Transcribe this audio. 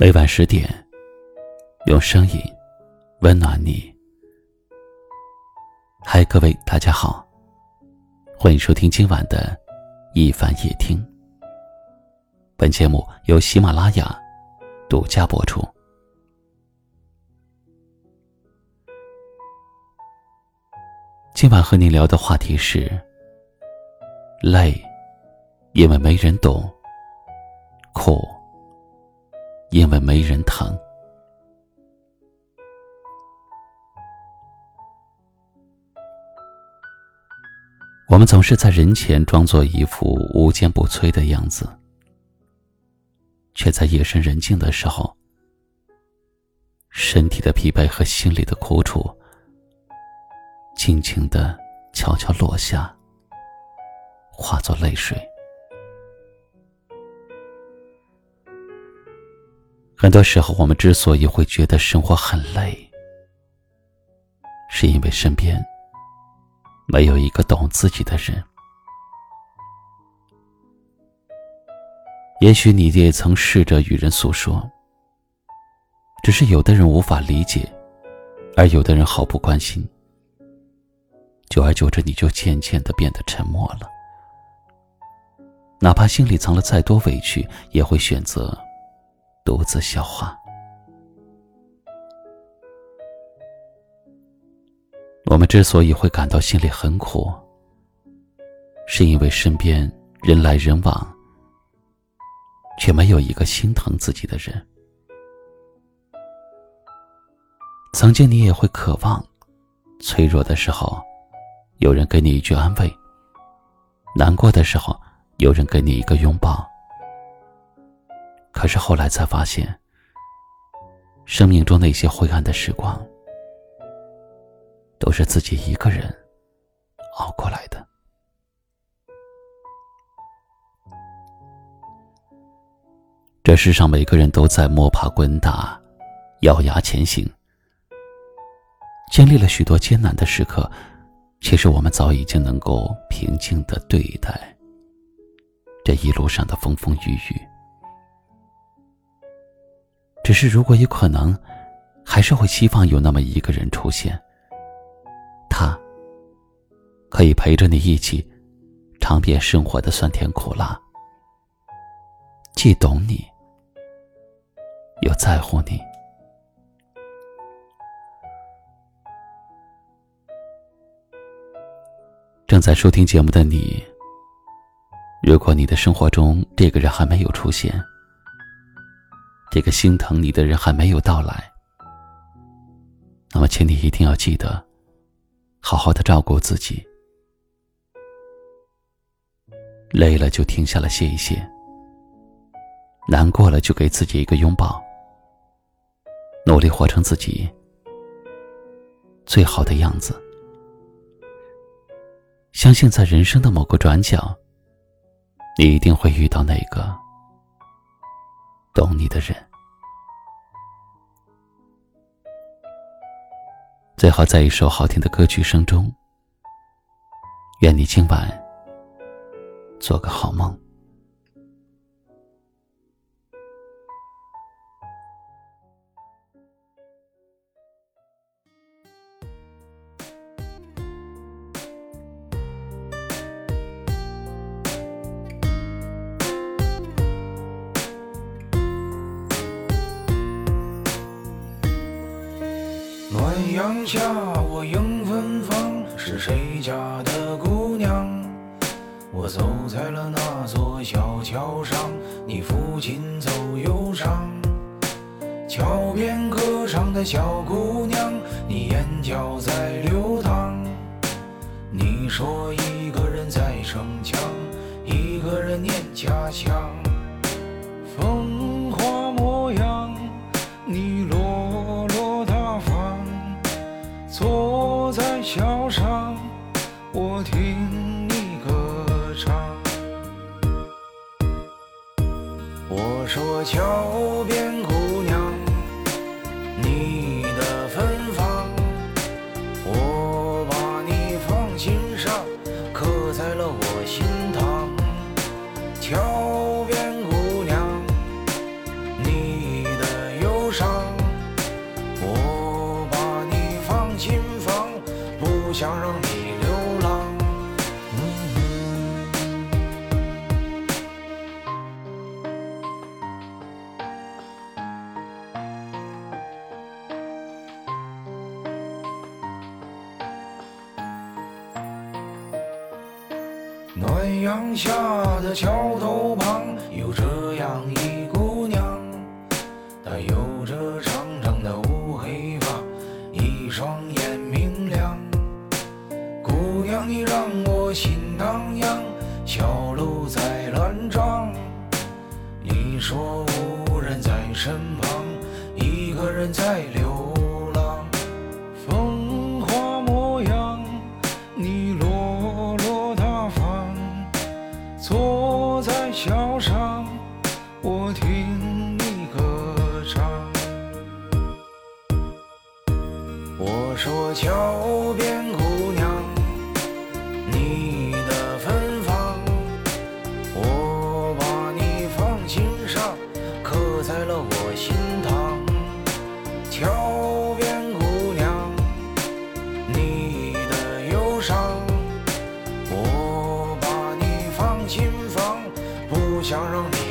每晚十点，用声音温暖你。嗨，各位，大家好，欢迎收听今晚的一凡夜听。本节目由喜马拉雅独家播出。今晚和你聊的话题是：累，因为没人懂；因为没人疼，我们总是在人前装作一副无坚不摧的样子，却在夜深人静的时候，身体的疲惫和心里的苦楚，静静的悄悄落下，化作泪水。很多时候，我们之所以会觉得生活很累，是因为身边没有一个懂自己的人。也许你也曾试着与人诉说，只是有的人无法理解，而有的人毫不关心。久而久之，你就渐渐的变得沉默了。哪怕心里藏了再多委屈，也会选择。独自消化。我们之所以会感到心里很苦，是因为身边人来人往，却没有一个心疼自己的人。曾经你也会渴望，脆弱的时候，有人给你一句安慰；难过的时候，有人给你一个拥抱。可是后来才发现，生命中那些灰暗的时光，都是自己一个人熬过来的。这世上每个人都在摸爬滚打，咬牙前行，经历了许多艰难的时刻，其实我们早已经能够平静的对待这一路上的风风雨雨。只是，如果有可能，还是会希望有那么一个人出现。他可以陪着你一起尝遍生活的酸甜苦辣，既懂你，又在乎你。正在收听节目的你，如果你的生活中这个人还没有出现，这个心疼你的人还没有到来，那么，请你一定要记得，好好的照顾自己。累了就停下来歇一歇，难过了就给自己一个拥抱，努力活成自己最好的样子。相信在人生的某个转角，你一定会遇到那个。懂你的人，最好在一首好听的歌曲声中。愿你今晚做个好梦。暖阳下，我迎芬芳，是谁家的姑娘？我走在了那座小桥上，你抚琴奏忧伤。桥边歌唱的小姑娘，你眼角在流淌。你说一个人在逞强，一个人念家乡。说桥边姑娘你的芬芳我把你放心上刻在了我心膛桥边姑娘你的忧伤我把你放心房不想让你暖阳下的桥头旁，有这样一姑娘，她有着长长的乌黑发，一双眼明亮。姑娘，你让我心荡漾，小鹿在乱撞。你说无人在身旁，一个人在流浪桥边姑娘你的芬芳我把你放心上刻在了我心膛桥边姑娘你的忧伤我把你放心房不想让你